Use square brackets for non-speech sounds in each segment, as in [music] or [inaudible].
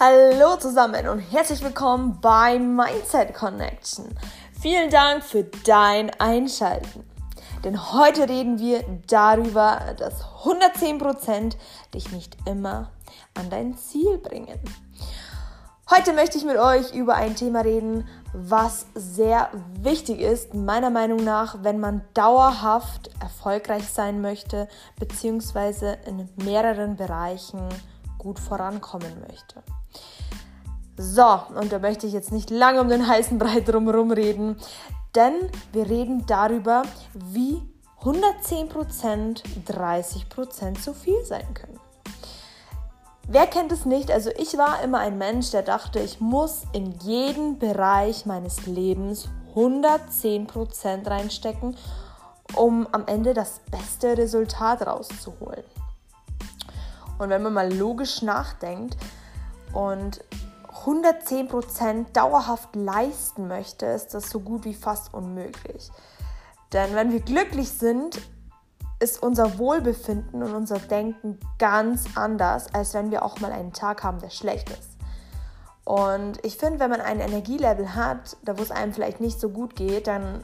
Hallo zusammen und herzlich willkommen bei Mindset Connection. Vielen Dank für dein Einschalten. Denn heute reden wir darüber, dass 110% dich nicht immer an dein Ziel bringen. Heute möchte ich mit euch über ein Thema reden, was sehr wichtig ist, meiner Meinung nach, wenn man dauerhaft erfolgreich sein möchte, beziehungsweise in mehreren Bereichen gut vorankommen möchte. So, und da möchte ich jetzt nicht lange um den heißen Brei drumherum reden, denn wir reden darüber, wie 110% 30% zu viel sein können. Wer kennt es nicht? Also ich war immer ein Mensch, der dachte, ich muss in jeden Bereich meines Lebens 110% reinstecken, um am Ende das beste Resultat rauszuholen. Und wenn man mal logisch nachdenkt und 110% dauerhaft leisten möchte, ist das so gut wie fast unmöglich. Denn wenn wir glücklich sind, ist unser Wohlbefinden und unser Denken ganz anders, als wenn wir auch mal einen Tag haben, der schlecht ist. Und ich finde, wenn man ein Energielevel hat, da wo es einem vielleicht nicht so gut geht, dann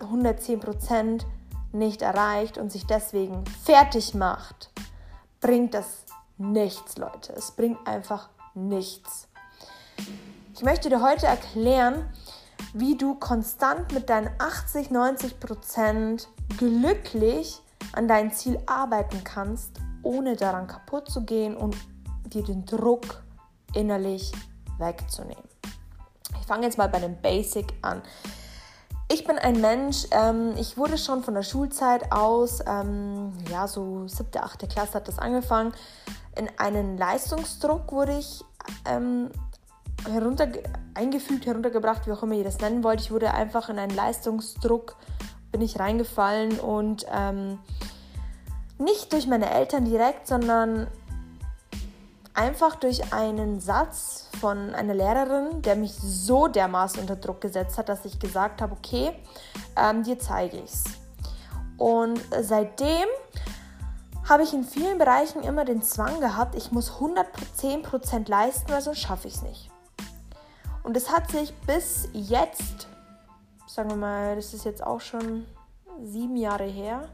110% nicht erreicht und sich deswegen fertig macht, bringt das nichts, Leute. Es bringt einfach nichts. Ich möchte dir heute erklären, wie du konstant mit deinen 80, 90 Prozent glücklich an dein Ziel arbeiten kannst, ohne daran kaputt zu gehen und dir den Druck innerlich wegzunehmen. Ich fange jetzt mal bei dem Basic an. Ich bin ein Mensch, ähm, ich wurde schon von der Schulzeit aus, ähm, ja, so siebte, achte Klasse hat das angefangen, in einen Leistungsdruck wurde ich ähm, herunter, eingefügt, heruntergebracht, wie auch immer ihr das nennen wollt. Ich wurde einfach in einen Leistungsdruck, bin ich reingefallen und ähm, nicht durch meine Eltern direkt, sondern einfach durch einen Satz von einer Lehrerin, der mich so dermaßen unter Druck gesetzt hat, dass ich gesagt habe, okay, ähm, dir zeige ich's. Und seitdem habe ich in vielen Bereichen immer den Zwang gehabt, ich muss 110% leisten, weil sonst schaffe ich es nicht. Und es hat sich bis jetzt, sagen wir mal, das ist jetzt auch schon sieben Jahre her,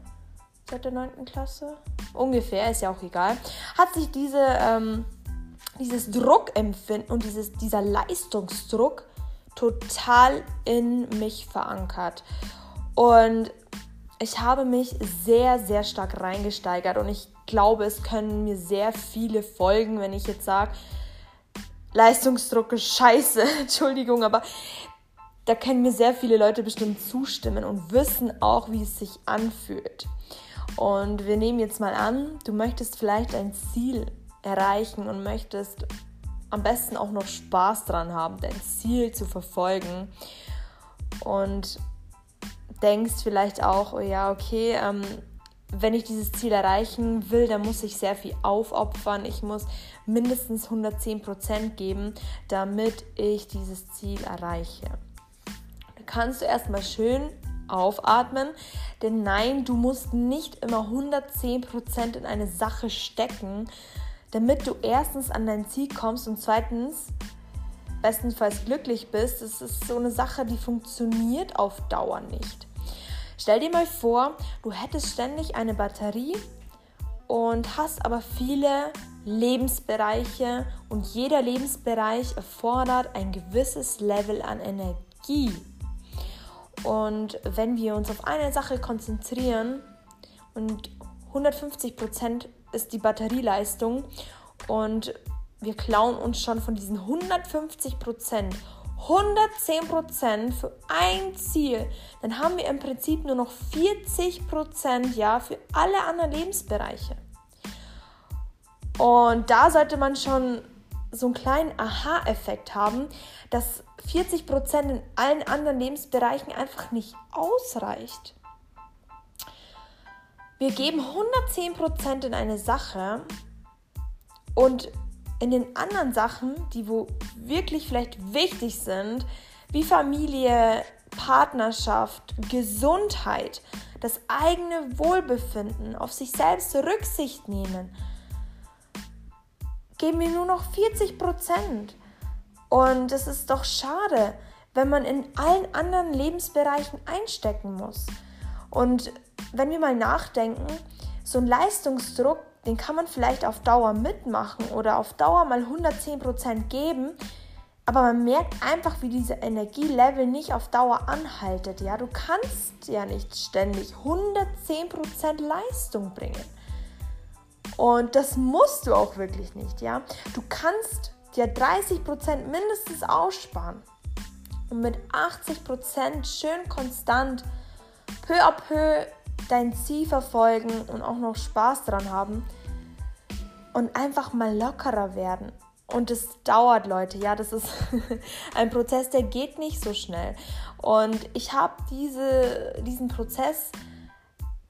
seit der 9. Klasse, ungefähr, ist ja auch egal, hat sich diese, ähm, dieses Druckempfinden und dieses, dieser Leistungsdruck total in mich verankert. Und ich habe mich sehr, sehr stark reingesteigert und ich glaube, es können mir sehr viele folgen, wenn ich jetzt sage, Leistungsdruck ist scheiße, [laughs] Entschuldigung, aber da können mir sehr viele Leute bestimmt zustimmen und wissen auch, wie es sich anfühlt. Und wir nehmen jetzt mal an, du möchtest vielleicht ein Ziel erreichen und möchtest am besten auch noch Spaß dran haben, dein Ziel zu verfolgen. Und denkst vielleicht auch, oh ja, okay, ähm, wenn ich dieses Ziel erreichen will, dann muss ich sehr viel aufopfern. Ich muss mindestens 110% geben, damit ich dieses Ziel erreiche. Da kannst du erstmal schön aufatmen, denn nein, du musst nicht immer 110% in eine Sache stecken, damit du erstens an dein Ziel kommst und zweitens bestenfalls glücklich bist. Es ist so eine Sache, die funktioniert auf Dauer nicht. Stell dir mal vor, du hättest ständig eine Batterie und hast aber viele Lebensbereiche und jeder Lebensbereich erfordert ein gewisses Level an Energie. Und wenn wir uns auf eine Sache konzentrieren und 150% ist die Batterieleistung und wir klauen uns schon von diesen 150% 110% für ein Ziel, dann haben wir im Prinzip nur noch 40% ja für alle anderen Lebensbereiche. Und da sollte man schon so einen kleinen Aha-Effekt haben, dass 40% in allen anderen Lebensbereichen einfach nicht ausreicht. Wir geben 110% in eine Sache und in den anderen Sachen, die wo wirklich vielleicht wichtig sind, wie Familie, Partnerschaft, Gesundheit, das eigene Wohlbefinden, auf sich selbst Rücksicht nehmen, geben mir nur noch 40 Prozent. Und es ist doch schade, wenn man in allen anderen Lebensbereichen einstecken muss. Und wenn wir mal nachdenken, so ein Leistungsdruck, den kann man vielleicht auf Dauer mitmachen oder auf Dauer mal 110 Prozent geben, aber man merkt einfach, wie diese Energielevel nicht auf Dauer anhaltet. Ja, du kannst ja nicht ständig 110% Leistung bringen. Und das musst du auch wirklich nicht, ja. Du kannst dir 30% mindestens aussparen und mit 80% schön konstant peu à peu dein Ziel verfolgen und auch noch Spaß dran haben und einfach mal lockerer werden. Und es dauert, Leute. Ja, das ist [laughs] ein Prozess, der geht nicht so schnell. Und ich habe diese, diesen Prozess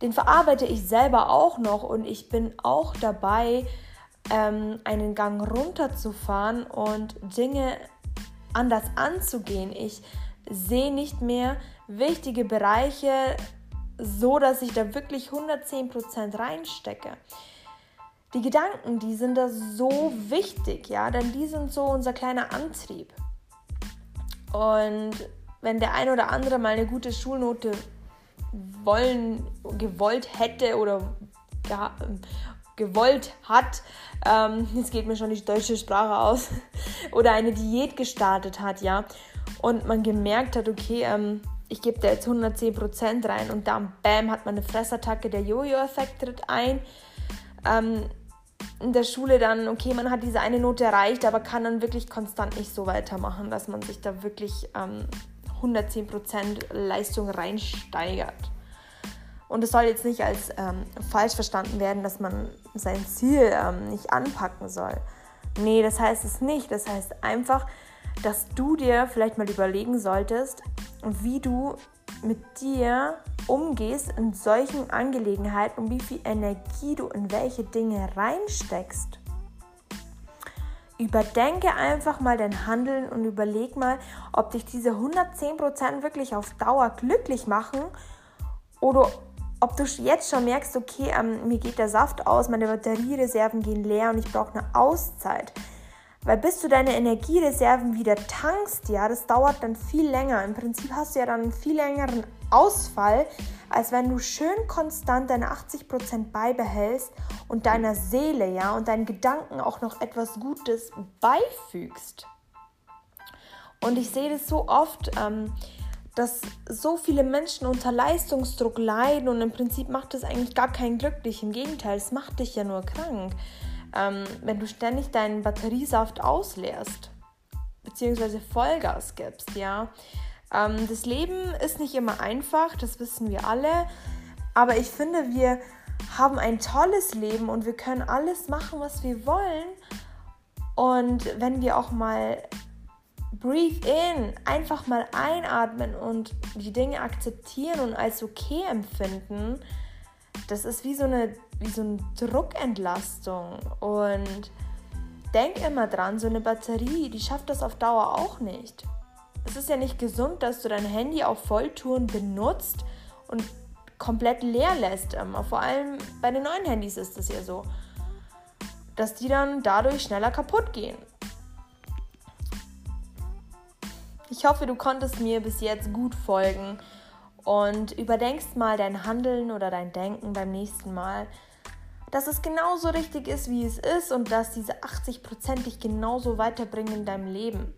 den verarbeite ich selber auch noch und ich bin auch dabei, ähm, einen Gang runterzufahren und Dinge anders anzugehen. Ich sehe nicht mehr wichtige Bereiche so, dass ich da wirklich 110% reinstecke. Die Gedanken, die sind da so wichtig, ja, denn die sind so unser kleiner Antrieb. Und wenn der ein oder andere mal eine gute Schulnote wollen, gewollt hätte oder ja, gewollt hat, ähm, jetzt geht mir schon die deutsche Sprache aus, [laughs] oder eine Diät gestartet hat, ja, und man gemerkt hat, okay, ähm, ich gebe da jetzt 110% rein und dann, bam, hat man eine Fressattacke, der Jojo-Effekt tritt ein. Ähm, in der Schule dann, okay, man hat diese eine Note erreicht, aber kann dann wirklich konstant nicht so weitermachen, dass man sich da wirklich ähm, 110% Leistung reinsteigert. Und es soll jetzt nicht als ähm, falsch verstanden werden, dass man sein Ziel ähm, nicht anpacken soll. Nee, das heißt es nicht. Das heißt einfach, dass du dir vielleicht mal überlegen solltest, wie du mit dir umgehst in solchen Angelegenheiten und wie viel Energie du in welche Dinge reinsteckst. Überdenke einfach mal dein Handeln und überleg mal, ob dich diese 110% wirklich auf Dauer glücklich machen oder ob du jetzt schon merkst, okay, ähm, mir geht der Saft aus, meine Batteriereserven gehen leer und ich brauche eine Auszeit. Weil bis du deine Energiereserven wieder tankst, ja, das dauert dann viel länger. Im Prinzip hast du ja dann einen viel längeren Ausfall, als wenn du schön konstant deine 80% beibehältst und deiner Seele, ja, und deinen Gedanken auch noch etwas Gutes beifügst. Und ich sehe das so oft, ähm, dass so viele Menschen unter Leistungsdruck leiden und im Prinzip macht das eigentlich gar keinen glücklich. Im Gegenteil, es macht dich ja nur krank ähm, wenn du ständig deinen Batteriesaft ausleerst, beziehungsweise Vollgas gibst, ja. Ähm, das Leben ist nicht immer einfach, das wissen wir alle, aber ich finde, wir haben ein tolles Leben und wir können alles machen, was wir wollen. Und wenn wir auch mal breathe in, einfach mal einatmen und die Dinge akzeptieren und als okay empfinden, das ist wie so eine, wie so eine Druckentlastung. Und denk immer dran, so eine Batterie, die schafft das auf Dauer auch nicht. Es ist ja nicht gesund, dass du dein Handy auf Volltouren benutzt und komplett leer lässt. Ähm, vor allem bei den neuen Handys ist es ja so, dass die dann dadurch schneller kaputt gehen. Ich hoffe, du konntest mir bis jetzt gut folgen und überdenkst mal dein Handeln oder dein Denken beim nächsten Mal, dass es genauso richtig ist, wie es ist und dass diese 80% dich genauso weiterbringen in deinem Leben.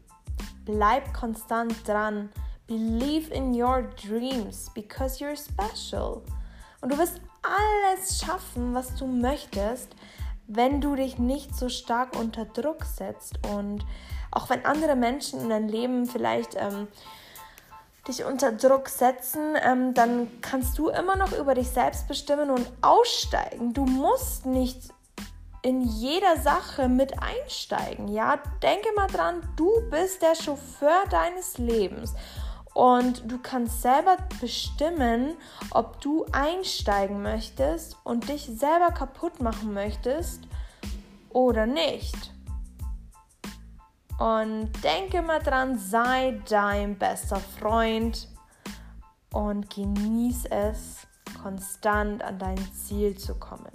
Bleib konstant dran. Believe in your dreams because you're special. Und du wirst alles schaffen, was du möchtest, wenn du dich nicht so stark unter Druck setzt. Und auch wenn andere Menschen in dein Leben vielleicht ähm, dich unter Druck setzen, ähm, dann kannst du immer noch über dich selbst bestimmen und aussteigen. Du musst nicht in jeder Sache mit einsteigen. Ja, denke mal dran, du bist der Chauffeur deines Lebens und du kannst selber bestimmen, ob du einsteigen möchtest und dich selber kaputt machen möchtest oder nicht. Und denke mal dran, sei dein bester Freund und genieß es, konstant an dein Ziel zu kommen.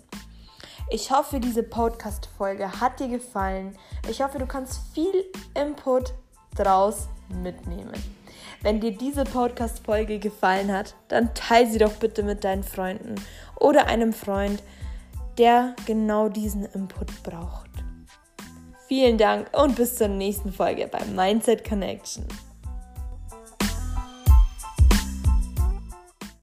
Ich hoffe, diese Podcast-Folge hat dir gefallen. Ich hoffe, du kannst viel Input draus mitnehmen. Wenn dir diese Podcast-Folge gefallen hat, dann teile sie doch bitte mit deinen Freunden oder einem Freund, der genau diesen Input braucht. Vielen Dank und bis zur nächsten Folge beim Mindset Connection.